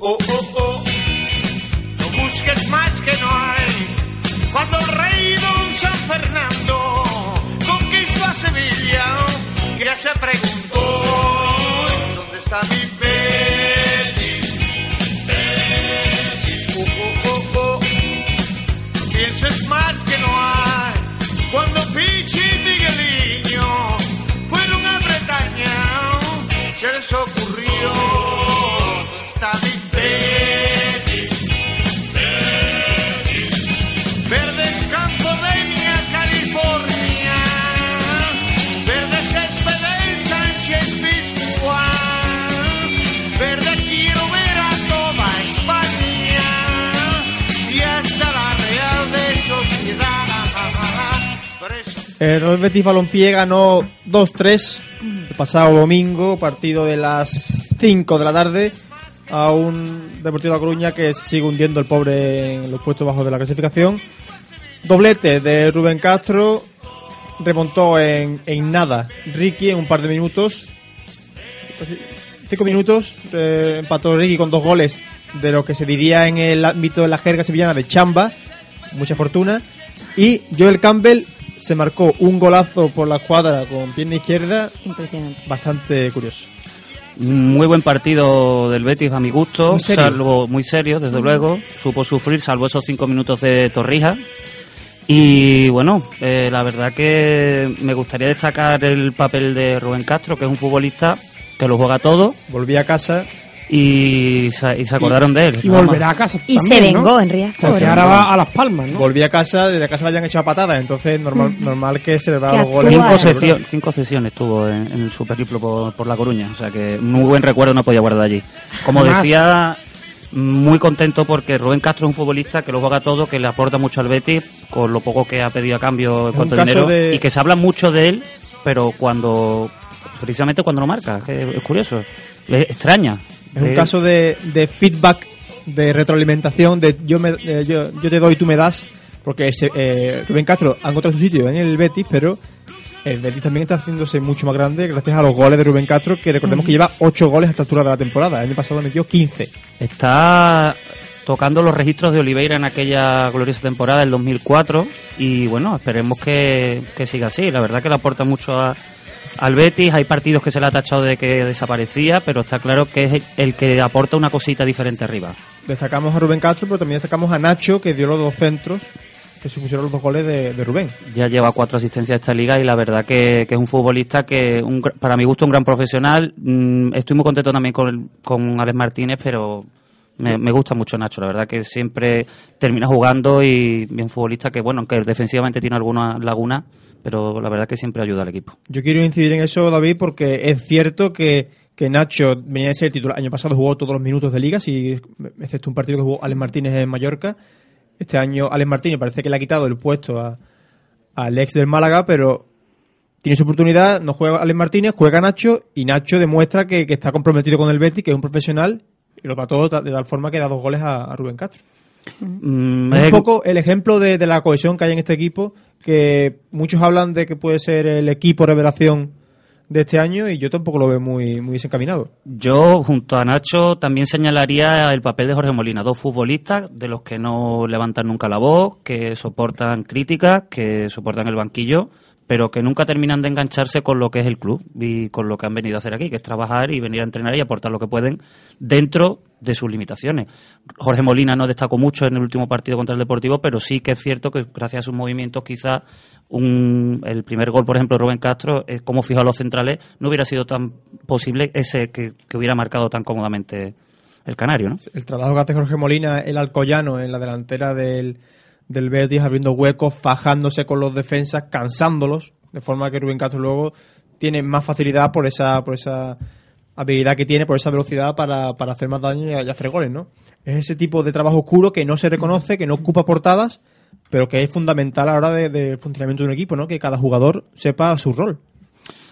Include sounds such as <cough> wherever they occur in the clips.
oh, oh, oh. No busques más que no hay. Cuando el rey don San Fernando conquistó a Sevilla, gracias a preguntar. El Real Betis Balompié ganó 2-3 el pasado domingo, partido de las 5 de la tarde, a un Deportivo de La Coruña que sigue hundiendo el pobre en los puestos bajos de la clasificación. Doblete de Rubén Castro, remontó en, en nada Ricky en un par de minutos. Cinco minutos, eh, empató Ricky con dos goles de lo que se diría en el ámbito de la jerga sevillana de chamba, mucha fortuna. Y Joel Campbell se marcó un golazo por la cuadra con pierna izquierda, Impresionante. bastante curioso. Muy buen partido del Betis a mi gusto, Muy serio. salvo muy serio, desde luego. Supo sufrir, salvo esos cinco minutos de Torrija. Y bueno, eh, la verdad que me gustaría destacar el papel de Rubén Castro, que es un futbolista que lo juega todo Volví a casa, y se, y se acordaron de él. Y volverá a casa Y también, se vengó ¿no? en O sea, Riazor. ahora va a Las Palmas, ¿no? volví a casa, desde casa le hayan echado patadas, entonces normal, normal que se le Que los goles. Cinco, sesio- cinco sesiones tuvo en, en su periplo por, por La Coruña, o sea que muy buen recuerdo no podía guardar allí. Como Además- decía, muy contento porque Rubén Castro es un futbolista que lo juega todo, que le aporta mucho al Betis, con lo poco que ha pedido a cambio en cuanto a dinero, de- y que se habla mucho de él, pero cuando, precisamente cuando lo marca, que es curioso, le extraña. Es un caso de, de feedback, de retroalimentación, de yo, me, eh, yo, yo te doy, tú me das, porque eh, Rubén Castro ha encontrado su sitio en el Betis, pero el Betis también está haciéndose mucho más grande gracias a los goles de Rubén Castro, que recordemos que lleva 8 goles a esta altura de la temporada. El año pasado metió 15. Está tocando los registros de Oliveira en aquella gloriosa temporada del 2004 y bueno, esperemos que, que siga así. La verdad que le aporta mucho a- al Betis. Hay partidos que se le ha tachado de que desaparecía, pero está claro que es el, el que aporta una cosita diferente arriba. Destacamos a Rubén Castro, pero también destacamos a Nacho, que dio los dos centros que supusieron los dos goles de, de Rubén. Ya lleva cuatro asistencias a esta liga y la verdad que, que es un futbolista que, un para mi gusto, un gran profesional. Mm, estoy muy contento también con, con Alex Martínez, pero me, gusta mucho Nacho. La verdad que siempre termina jugando y bien futbolista que, bueno, aunque defensivamente tiene alguna laguna, pero la verdad que siempre ayuda al equipo. Yo quiero incidir en eso, David, porque es cierto que, que Nacho venía de ser titular. El año pasado jugó todos los minutos de liga, si, excepto un partido que jugó Alex Martínez en Mallorca. Este año Alex Martínez parece que le ha quitado el puesto a, al ex del Málaga, pero tiene su oportunidad, no juega Alex Martínez, juega Nacho y Nacho demuestra que, que está comprometido con el Betis, que es un profesional y lo todo de tal forma que da dos goles a, a Rubén Castro. Mm, es- un poco el ejemplo de, de la cohesión que hay en este equipo, que muchos hablan de que puede ser el equipo revelación de este año y yo tampoco lo veo muy, muy desencaminado. Yo, junto a Nacho, también señalaría el papel de Jorge Molina, dos futbolistas de los que no levantan nunca la voz, que soportan críticas, que soportan el banquillo, pero que nunca terminan de engancharse con lo que es el club y con lo que han venido a hacer aquí, que es trabajar y venir a entrenar y aportar lo que pueden dentro de sus limitaciones. Jorge Molina no destacó mucho en el último partido contra el Deportivo, pero sí que es cierto que gracias a sus movimientos quizás un, el primer gol, por ejemplo, de Rubén Castro, eh, como fijó a los centrales, no hubiera sido tan posible ese que, que hubiera marcado tan cómodamente el Canario, ¿no? El trabajo que hace Jorge Molina, el Alcoyano, en la delantera del, del Betis, abriendo huecos, fajándose con los defensas, cansándolos, de forma que Rubén Castro luego tiene más facilidad por esa, por esa habilidad que tiene, por esa velocidad para, para hacer más daño y, y hacer goles, ¿no? Es ese tipo de trabajo oscuro que no se reconoce, que no ocupa portadas, pero que es fundamental a la hora de- del funcionamiento de un equipo, ¿no? Que cada jugador sepa su rol.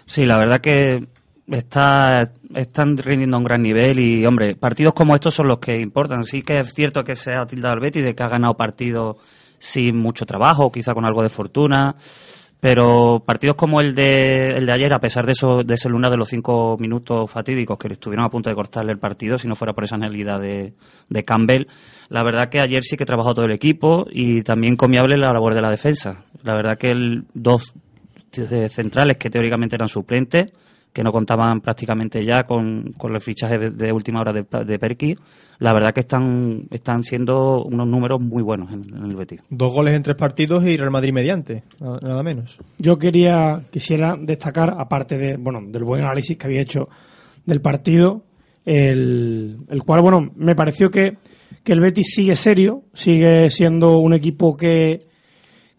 Sí, la verdad que está, están rindiendo a un gran nivel y, hombre, partidos como estos son los que importan. Sí que es cierto que se ha tildado al Betis de que ha ganado partidos sin mucho trabajo, quizá con algo de fortuna, Pero partidos como el de, el de ayer, a pesar de eso, de ese luna de los cinco minutos fatídicos que estuvieron a punto de cortarle el partido, si no fuera por esa analidad de, de Campbell, la verdad que ayer sí que trabajó todo el equipo y también comiable la labor de la defensa. La verdad que el dos centrales que teóricamente eran suplentes, que no contaban prácticamente ya con, con los fichajes de, última hora de, de, Perky, la verdad que están, están siendo unos números muy buenos en, el Betis. Dos goles en tres partidos y Real Madrid mediante, nada, menos. Yo quería, quisiera destacar, aparte de, bueno, del buen análisis que había hecho del partido, el, el cual, bueno, me pareció que, que el Betis sigue serio, sigue siendo un equipo que,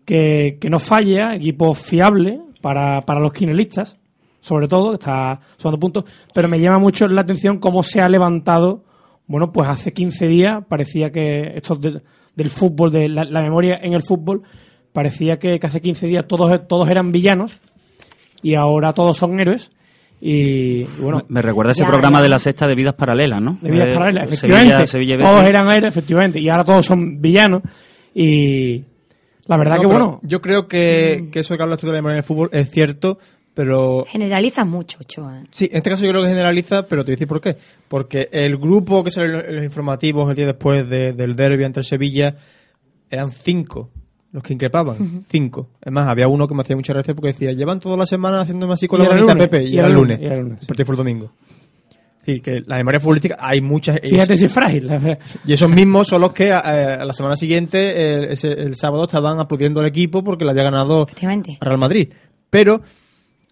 que, que no falla, equipo fiable para, para los quinelistas sobre todo, está sumando puntos, pero me llama mucho la atención cómo se ha levantado, bueno, pues hace 15 días parecía que esto del fútbol, de la, memoria en el fútbol, parecía que, hace 15 días todos, todos eran villanos y ahora todos son héroes. Y, bueno, me, recuerda ese programa de la sexta de vidas paralelas, ¿no? De vidas eh, paralelas, efectivamente. todos eran héroes, efectivamente, y ahora todos son villanos. Y la verdad que bueno. Yo creo que, que eso que hablas tú de la memoria en el fútbol es cierto, pero... Generaliza mucho, Ochoa. Sí, en este caso yo creo que generaliza, pero te voy a decir por qué. Porque el grupo que sale en los informativos el día después del derby entre Sevilla eran cinco los que increpaban. Cinco. Es más, había uno que me hacía mucha gracia porque decía, llevan toda la semana haciéndome así con la bonita Pepe, y, era el lunes. el lunes. El partido fue el domingo. Sí, que la memoria futbolística hay muchas. Fíjate si es frágil. Y esos mismos son los que eh, a la semana siguiente, el, el, sábado, estaban aplaudiendo al equipo porque le había ganado Real Madrid. Pero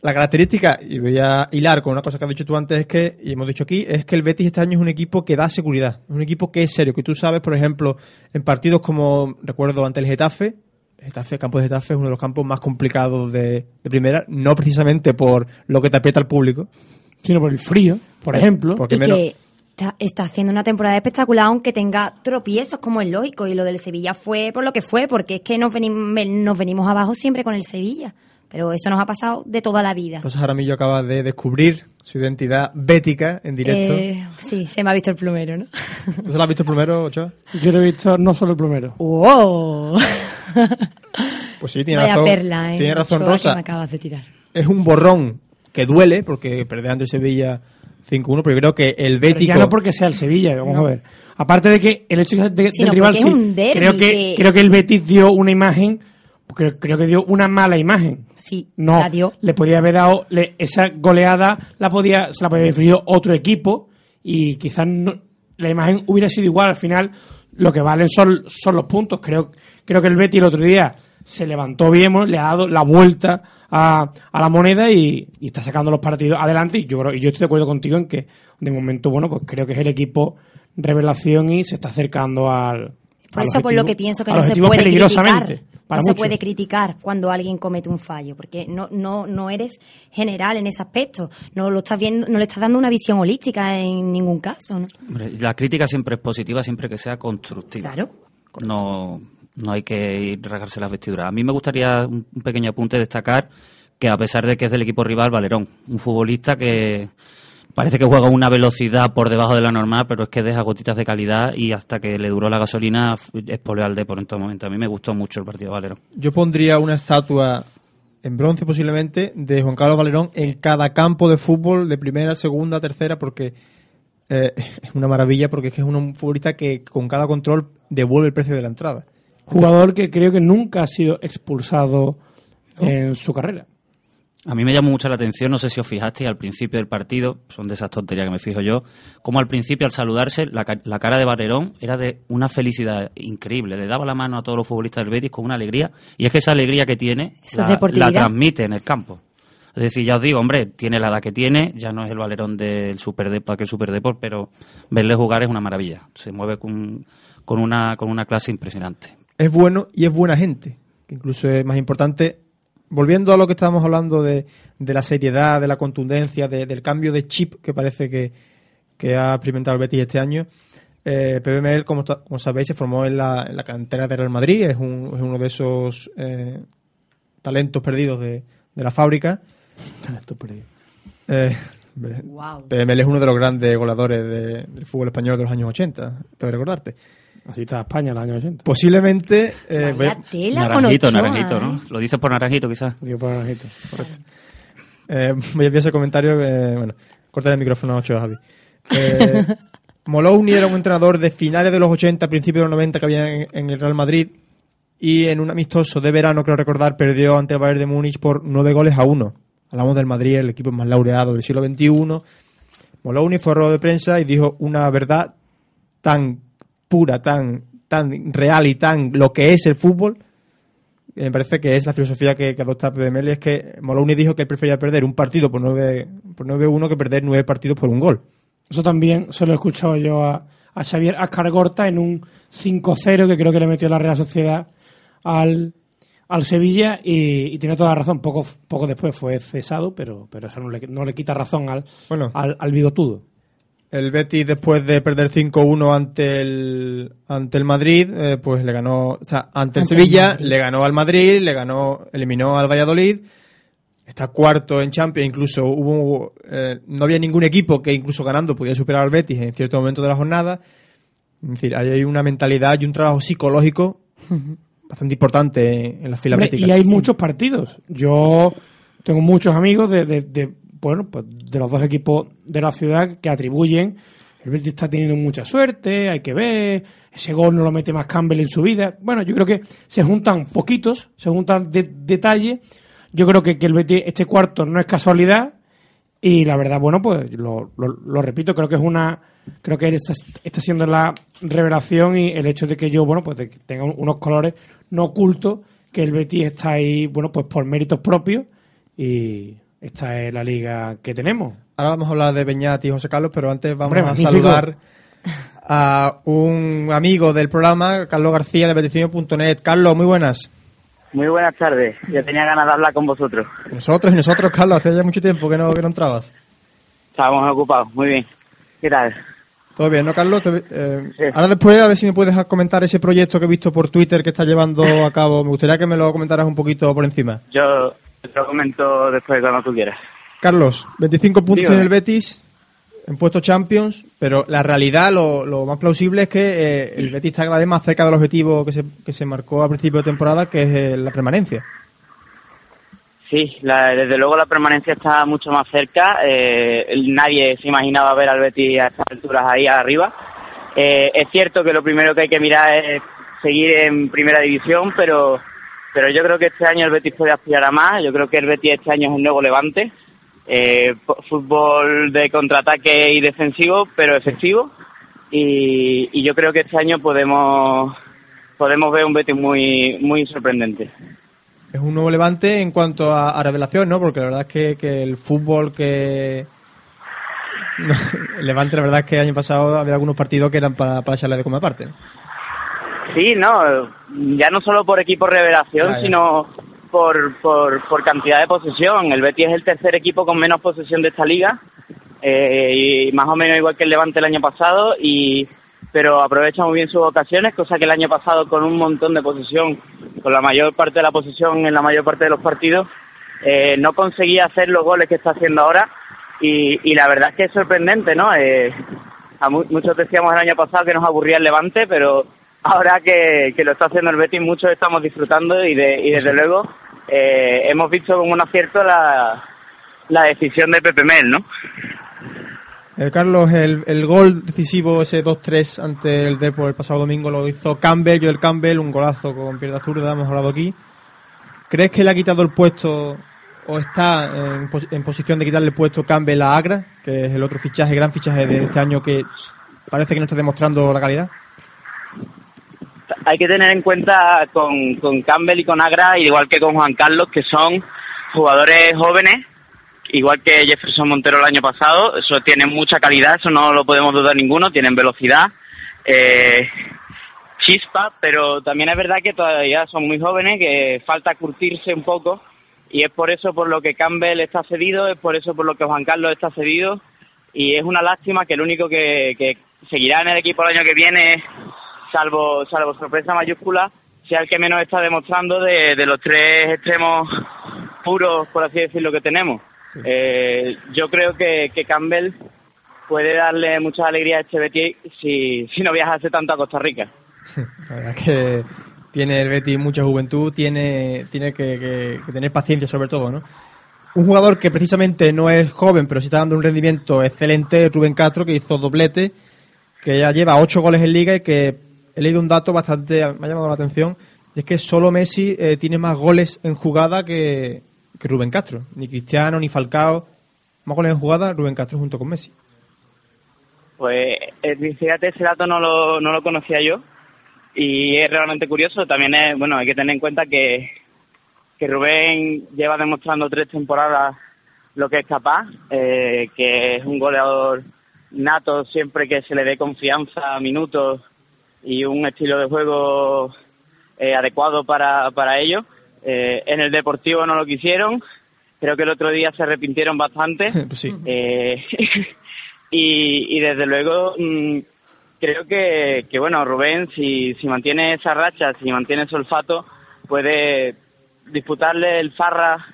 la característica, y voy a hilar con una cosa que has dicho tú antes, es que, y hemos dicho aquí, es que el Betis este año es un equipo que da seguridad. Es un equipo que es serio, que tú sabes, por ejemplo, en partidos como, recuerdo, ante el Getafe, Getafe, el campo de Getafe es uno de los campos más complicados de, primera, no precisamente por lo que te aprieta el público, sino por el frío, por ejemplo. Porque y que está, haciendo una temporada espectacular, aunque tenga tropiezos, como es lógico, y lo del Sevilla fue por lo que fue, porque es que nos nos venimos abajo siempre con el Sevilla. Pero eso nos ha pasado de toda la vida. Entonces Jaramillo acaba de descubrir su identidad bética en directo. Eh, sí, se me ha visto el plumero, ¿no? ¿Tú se lo has visto el plumero, Ochoa? Yo lo he visto no solo el plumero. ¡Wow! Pues sí, tiene razón. Perla, ¿eh? Tiene razón Rosa. me acabas de tirar. Es un borrón que duele porque perder ante Sevilla 5-1, pero yo creo que el bético... ya no porque sea el Sevilla, vamos a ver. Aparte de que el hecho de, del rival sí, creo que, creo que el Betis dio una imagen creo, creo que dio una mala imagen. Sí, no, la dio. Le podía haber dado esa goleada, la podía, se la podía haber influido otro equipo y quizás la imagen hubiera sido igual. Al final, lo que valen son, son los puntos. Creo, creo que el Betty el otro día se levantó bien, le ha dado la vuelta a, a la moneda y, y, está sacando los partidos adelante. Y yo, creo, y yo estoy de acuerdo contigo en que, de momento, bueno, pues creo que es el equipo revelación y se está acercando al. Por eso, por lo que pienso que no se puede criticar no se puede criticar cuando alguien comete un fallo, porque no, no, no eres general en ese aspecto. No lo estás viendo, no le estás dando una visión holística en ningún caso. la crítica siempre es positiva, siempre que sea constructiva. Claro. No, no hay que rasgarse las vestiduras. A mí me gustaría un pequeño apunte destacar que a pesar de que es del equipo rival, Valerón, un futbolista que parece que juega una velocidad por debajo de la normal, pero es que deja gotitas de calidad y hasta que le duró la gasolina es al de por en todo momento. A mí me gustó mucho el partido Valero. Yo pondría una estatua en bronce posiblemente de Juan Carlos Valerón en cada campo de fútbol de primera, segunda, tercera, porque eh, <laughs> es una maravilla, porque es que es un futbolista que con cada control devuelve el precio de la entrada. Jugador que creo que nunca ha sido expulsado en su carrera. A mí me llamó mucho la atención, no sé si os fijasteis al principio del partido, son de esas tonterías que me fijo yo, como al principio al saludarse la, cara de Barrerón era de una felicidad increíble, le daba la mano a todos los futbolistas del Betis con una alegría y es que esa alegría que tiene la, transmite en el campo. Es decir, ya os digo, hombre, tiene la edad que tiene, ya no es el Valerón del Super que el Super Deport, pero verle jugar es una maravilla. Se mueve con, con, una, con una clase impresionante. Es bueno y es buena gente, que incluso es más importante volviendo a lo que estábamos hablando de, de la seriedad, de la contundencia, del cambio de chip que parece que, ha experimentado el Betis este año, eh, PBML, como, como, sabéis, se formó en la, en la, cantera de Real Madrid, es, un, es uno de esos eh, talentos perdidos de, de la fábrica. Talentos perdidos. Eh, PBML es uno de los grandes goleadores del fútbol español de los años 80, tengo que recordarte. Así está España en el año 80. Posiblemente... Eh, naranjito, naranjito, ¿no? Lo dices por naranjito, quizás. Digo por naranjito, correcto. Eh, voy a enviar ese comentario. Eh, bueno, corta el micrófono a 8, Javi. Eh, Molowny era un entrenador de finales de los 80, principios de los 90 que había en, el Real Madrid y en un amistoso de verano, creo recordar, perdió ante el Bayern de Múnich por 9 goles a 1. Hablamos del Madrid, el equipo más laureado del siglo XXI. Molowny fue a rueda de prensa y dijo una verdad tan pura, tan, tan real y tan lo que es el fútbol me parece que es la filosofía que, adopta PBML, es que Moloney dijo que él prefería perder un partido por 9-1 por que perder nueve partidos por un gol. Eso también se lo he escuchado yo a, a Xavier Ascargorta en un 5-0 que creo que le metió la Real Sociedad al, al Sevilla y, tiene toda la razón. Poco, poco después fue cesado, pero, pero eso no le, no le quita razón al, al, al bigotudo. El Betis, después de perder 5-1 ante el, ante el Madrid, eh, pues le ganó, o sea, ante el Sevilla, le ganó al Madrid, le ganó, eliminó al Valladolid, está cuarto en Champions, incluso hubo, eh, no había ningún equipo que incluso ganando pudiera superar al Betis en cierto momento de la jornada. Es decir, hay una mentalidad y un trabajo psicológico bastante importante en las filas Y hay muchos partidos. Yo tengo muchos amigos de, de bueno, pues de los dos equipos de la ciudad que atribuyen el Betis está teniendo mucha suerte, hay que ver, ese gol no lo mete más Campbell en su vida. Bueno, yo creo que se juntan poquitos, se juntan detalles. Yo creo que, que el Betis, este cuarto no es casualidad y la verdad, bueno, pues lo, lo, repito, creo que es una, creo que esta está siendo la revelación y el hecho de que yo, bueno, pues tenga unos colores no ocultos, que el Betis está ahí, bueno, pues por méritos propios y esta es la liga que tenemos. Ahora vamos a hablar de Beñat y José Carlos, pero antes vamos a saludar a un amigo del programa, Carlos García de peticiones.net. Carlos, muy buenas. Muy buenas tardes. Ya tenía ganas de hablar con vosotros. Nosotros y nosotros, Carlos. Hace ya mucho tiempo que no, que no entrabas. Estábamos ocupados. Muy bien. ¿Qué tal? Todo bien, ¿no, Carlos? Eh, ahora después, a ver si me puedes comentar ese proyecto que he visto por Twitter que está llevando a cabo. Me gustaría que me lo comentaras un poquito por encima. Yo te lo comento después cuando tú quieras. Carlos, 25 puntos en el Betis, en puesto Champions, pero la realidad, lo, más plausible es que eh, el Betis está cada vez más cerca del objetivo que se, que se marcó a principio de temporada, que es eh, la permanencia. Sí, desde luego la permanencia está mucho más cerca. Eh, nadie se imaginaba ver al Betis a estas alturas ahí arriba. es cierto que lo primero que hay que mirar es seguir en primera división, pero pero yo creo que este año el Betis puede aspirar a más. Yo creo que el Betis este año es un nuevo levante. Eh, fútbol de contraataque y defensivo, pero efectivo. Y, yo creo que este año podemos podemos ver un Betis muy muy sorprendente. Es un nuevo levante en cuanto a, revelación, ¿no? Porque la verdad es que, el fútbol que <laughs> Levante, la verdad es que el año pasado había algunos partidos que eran para, para echarle de como aparte. Sí, no, ya no solo por equipo revelación, sino por, por, por, cantidad de posesión. El Betis es el tercer equipo con menos posesión de esta liga, eh, y más o menos igual que el Levante el año pasado, y pero aprovecha muy bien sus ocasiones, cosa que el año pasado con un montón de posesión, con la mayor parte de la posesión en la mayor parte de los partidos, eh, no conseguía hacer los goles que está haciendo ahora, y, y la verdad es que es sorprendente, ¿no? Eh, a muchos decíamos el año pasado que nos aburría el Levante, pero ahora que, lo está haciendo el Betis, muchos estamos disfrutando y, de, y desde luego eh, hemos visto como un acierto la, la decisión de Pepe Mel, ¿no? Eh, Carlos, el, el, gol decisivo, ese 2-3 ante el Depor el pasado domingo, lo hizo Campbell, Joel Campbell, un golazo con pierna zurda, hemos hablado aquí. ¿Crees que le ha quitado el puesto o está en, en, posición de quitarle el puesto Campbell a Agra, que es el otro fichaje, gran fichaje de este año que parece que no está demostrando la calidad? Hay que tener en cuenta con, con Campbell y con Agra, igual que con Juan Carlos, que son jugadores jóvenes, igual que Jefferson Montero el año pasado, eso tienen mucha calidad, eso no lo podemos dudar ninguno, tienen velocidad, eh, chispa, pero también es verdad que todavía son muy jóvenes, que falta curtirse un poco, y es por eso por lo que Campbell está cedido, es por eso por lo que Juan Carlos está cedido, y es una lástima que el único que, que seguirá en el equipo el año que viene salvo, salvo sorpresa mayúscula, sea el que menos está demostrando de, los tres extremos puros, por así decirlo, que tenemos. Eh, yo creo que, Campbell puede darle mucha alegría a este Betis si, si no viajase tanto a Costa Rica. <laughs> La verdad que tiene el Betis mucha juventud, tiene, tiene que, tener paciencia sobre todo, ¿no? Un jugador que precisamente no es joven, pero sí está dando un rendimiento excelente, Rubén Castro, que hizo doblete, que ya lleva ocho goles en liga y que he leído un dato bastante, me ha llamado la atención, y es que solo Messi eh, tiene más goles en jugada que, Rubén Castro. Ni Cristiano, ni Falcao. Más goles en jugada, Rubén Castro junto con Messi. Pues eh, fíjate, ese dato no lo, no lo conocía yo y es realmente curioso. También es, bueno, hay que tener en cuenta que, que Rubén lleva demostrando tres temporadas lo que es capaz, eh, que es un goleador nato siempre que se le dé confianza, minutos y un estilo de juego eh, adecuado para, para ello. Eh, en el Deportivo no lo quisieron, creo que el otro día se arrepintieron bastante. <laughs> Pues sí. Eh, <laughs> y, y, desde luego mm, creo que, que, bueno, Rubén, si, si mantiene esa racha, si mantiene ese olfato, puede disputarle el Farra.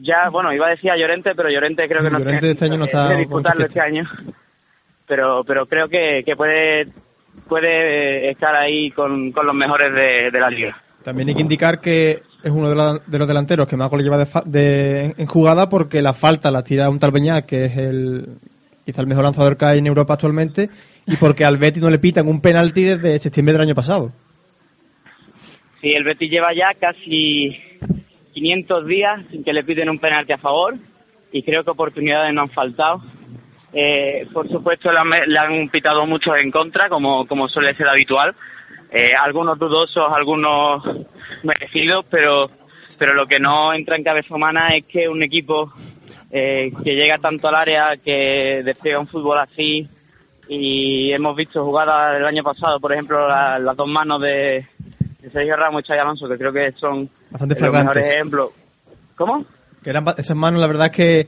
Ya, bueno, iba a decir a Llorente, pero Llorente creo que no Llorente este año no está disputarlo este año. Pero, pero creo que, que puede puede estar ahí con, con los mejores de, de la liga. También hay que indicar que es uno de, los delanteros que más goles lleva de, en jugada porque la falta la tira un tal Beñat, que es el quizá el mejor lanzador que hay en Europa actualmente, y porque al Betis no le pitan un penalti desde septiembre del año pasado. Sí, el Betis lleva ya casi 500 días sin que le piden un penalti a favor y creo que oportunidades no han faltado. Eh, por supuesto, le han, pitado muchos en contra, como, como suele ser habitual. Eh, algunos dudosos, algunos merecidos, pero, pero lo que no entra en cabeza humana es que un equipo eh, que llega tanto al área, que despliega un fútbol así, y hemos visto jugadas del año pasado, por ejemplo, las dos manos de, Sergio Ramos y Chay Alonso, que creo que son Bastante los mejores ejemplos. ¿Cómo? Que eran esas manos, la verdad es que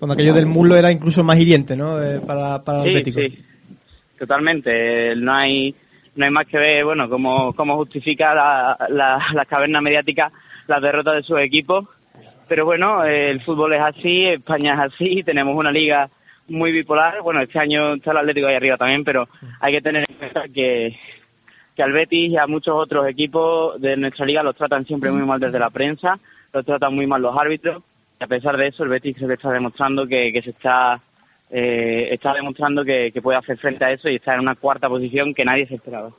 cuando aquello del muslo era incluso más hiriente, ¿no? Eh, para, para sí, Sí, totalmente. No hay no hay más que ver, bueno, cómo, cómo justifica la, la, caverna mediática las derrotas de sus equipos. Pero bueno, el fútbol es así, España es así, tenemos una liga muy bipolar. Bueno, este año está el Atlético ahí arriba también, pero hay que tener en cuenta que, que al Betis y a muchos otros equipos de nuestra liga los tratan siempre muy mal desde la prensa, los tratan muy mal los árbitros. A pesar de eso, el Betis se está demostrando que, que se está eh, está demostrando que, puede hacer frente a eso y está en una cuarta posición que nadie se esperaba.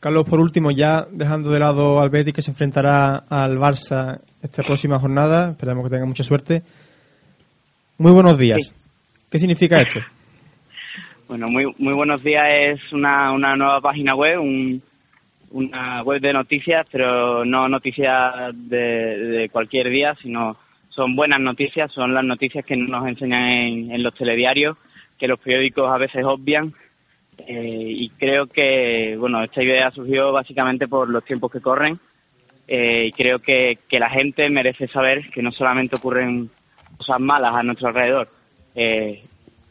Carlos, por último, ya dejando de lado al Betis que se enfrentará al Barça esta próxima jornada, esperamos que tenga mucha suerte. Muy buenos días. ¿Qué significa esto? <laughs> Bueno, muy, muy buenos días es una, una nueva página web, una web de noticias, pero no noticias de, de cualquier día, sino son buenas noticias, son las noticias que nos enseñan en, los telediarios, que los periódicos a veces obvian. Eh, y creo que, bueno, esta idea surgió básicamente por los tiempos que corren. Eh, y creo que, que, la gente merece saber que no solamente ocurren cosas malas a nuestro alrededor. Eh,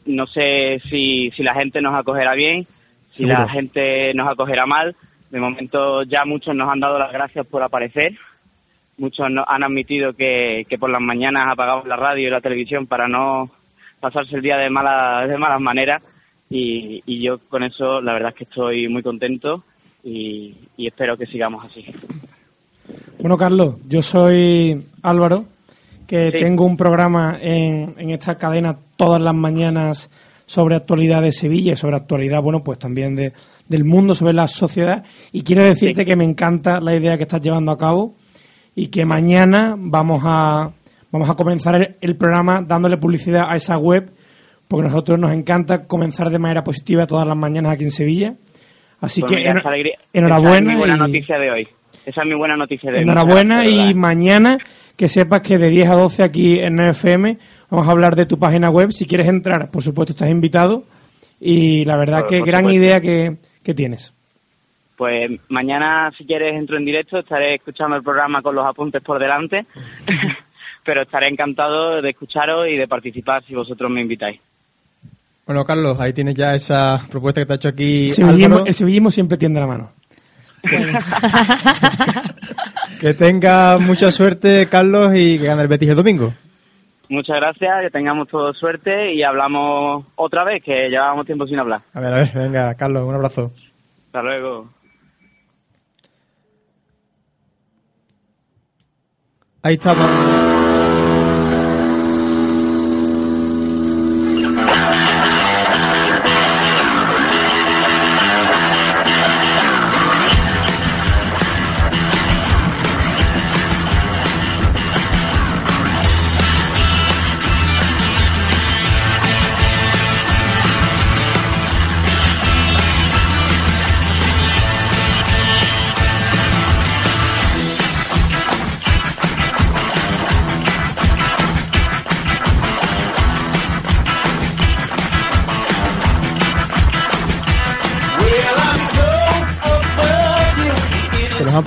no sé si, si la gente nos acogerá bien, si la gente nos acogerá mal. De momento ya muchos nos han dado las gracias por aparecer Muchos han admitido que, por las mañanas apagaban la radio y la televisión para no pasarse el día de, malas de malas maneras y, yo con eso la verdad es que estoy muy contento y, espero que sigamos así. Bueno, Carlos, yo soy Álvaro, que tengo un programa en, en esta cadena todas las mañanas sobre actualidad de Sevilla y sobre actualidad, bueno, pues también de, del mundo, sobre la sociedad. Y quiero decirte que me encanta la idea que estás llevando a cabo y que mañana vamos a, vamos a comenzar el, programa dándole publicidad a esa web, porque a nosotros nos encanta comenzar de manera positiva todas las mañanas aquí en Sevilla. Así pues que enhorabuena. Esa es mi buena noticia de hoy. Esa es mi buena noticia de hoy. Enhorabuena y mañana que sepas que de 10 a 12 aquí en FM vamos a hablar de tu página web. Si quieres entrar, por supuesto, estás invitado. Y la verdad que gran idea que, que tienes. Pues mañana, si quieres, entro en directo, estaré escuchando el programa con los apuntes por delante, <laughs> pero estaré encantado de escucharos y de participar si vosotros me invitáis. Bueno, Carlos, ahí tienes ya esa propuesta que te ha hecho aquí. El sevillismo, siempre tiende la mano. <laughs> que tenga mucha suerte, Carlos, y que gane el Betis el domingo. Muchas gracias, que tengamos toda suerte y hablamos otra vez, que llevábamos tiempo sin hablar. A ver, a ver, venga, Carlos, un abrazo. Hasta luego. Ahí estamos.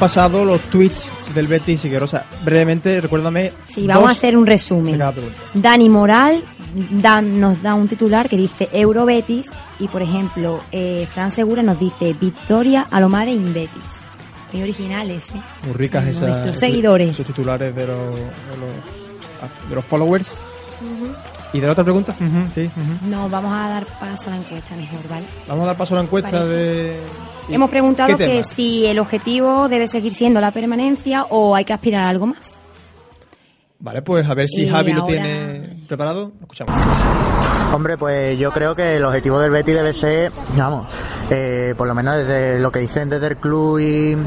Pasado los tweets del Betis y Rosa. Brevemente, recuérdame. Sí, vamos a hacer un resumen. Dani Moral nos da un titular que dice Euro Betis y, por ejemplo, eh, Fran Segura nos dice Victoria a lo madre in Betis. Muy originales, ¿eh? Muy ricas esas. Nuestros seguidores. Sus titulares de los, de los, followers. ¿Y de la otra pregunta? sí. No, vamos a dar paso a la encuesta mejor, ¿vale? Vamos a dar paso a la encuesta de Hemos preguntado que si el objetivo debe seguir siendo la permanencia o hay que aspirar a algo más. Vale, pues a ver si Javi lo tiene preparado. escuchamos. Hombre, pues yo creo que el objetivo del Betty debe ser, vamos, eh, por lo menos desde lo que dicen desde el club y,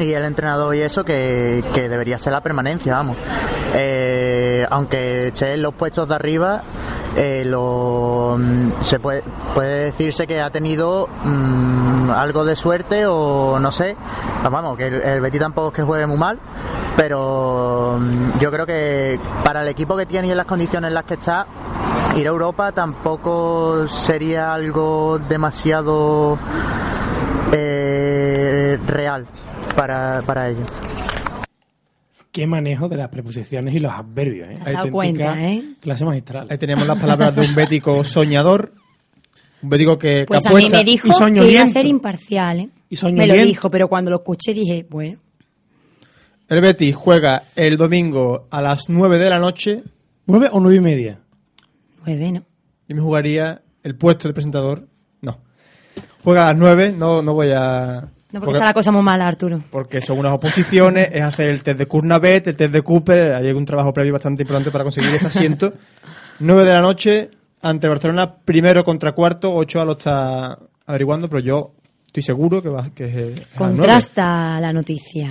el entrenador y eso, que, debería ser la permanencia, vamos. Eh, aunque esté en los puestos de arriba, eh, lo, mm, se puede, puede decirse que ha tenido algo de suerte o no sé. Vamos, que el, el Betty tampoco es que juegue muy mal, pero mm, yo creo que para el equipo que tiene y en las condiciones en las que está, ir a Europa tampoco sería algo demasiado eh, real para, para ellos qué manejo de las preposiciones y los adverbios. ¿eh? Has dado cuenta, ¿eh? Clase magistral. Ahí tenemos las palabras de un bético soñador. Un bético que, pues a mí me dijo que iba a ser imparcial. ¿eh? me lo dijo, pero cuando lo escuché dije, bueno. El Betis juega el domingo a las 9 de la noche. ¿9 o 9 y media? 9, ¿no? Yo me jugaría el puesto de presentador. No. Juega a las 9, no, no voy a no, porque, está la cosa muy mala, Arturo. Porque son unas oposiciones, es hacer el test de Kurnavet, el test de Cooper, hay un trabajo previo bastante importante para conseguir este asiento. <laughs> 9 de la noche, ante Barcelona, primero contra cuarto, Ochoa lo está averiguando, pero yo estoy seguro que va que es Contrasta la noticia.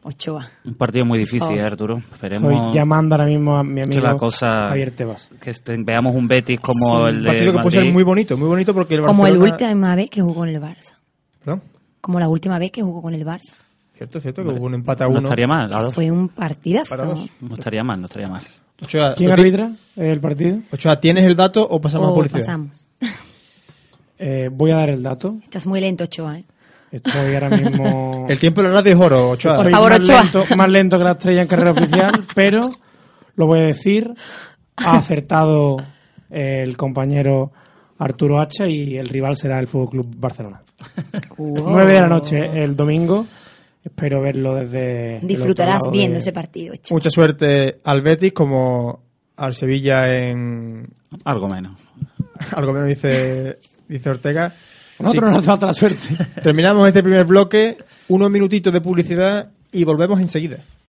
Ochoa. Un partido muy difícil, oh. Arturo. Esperemos Estoy llamando ahora mismo a mi amigo que la cosa, Javier Tebas. Que veamos un Betis como el de Un partido que puede ser muy bonito, muy bonito porque el Como el última vez que jugó en el Barça. ¿Perdón? como la última vez que jugó con el Barça. Cierto, cierto, que hubo un empate a uno. No estaría mal. Fue un partidazo. No estaría mal, no estaría mal. ¿Quién arbitra el partido? Ochoa, ¿tienes el dato o pasamos a publicidad? pasamos. <laughs> Eh, voy a dar el dato. Estás muy lento, Ochoa, ¿eh? Estoy ahora mismo... <laughs> el tiempo de la radio es oro, Ochoa. Por favor, más Ochoa. Lento, más lento que la estrella en carrera oficial, <laughs> pero lo voy a decir. Ha acertado el compañero Arturo Hacha y el rival será el Fútbol Club Barcelona. 9 de la noche el domingo. Espero verlo desde. Disfrutarás viendo ese partido. Mucha suerte al Betis como al Sevilla en. Algo menos. <laughs> Algo menos dice, dice Ortega. Nosotros nos falta la suerte. Terminamos este primer bloque, unos minutitos de publicidad y volvemos enseguida.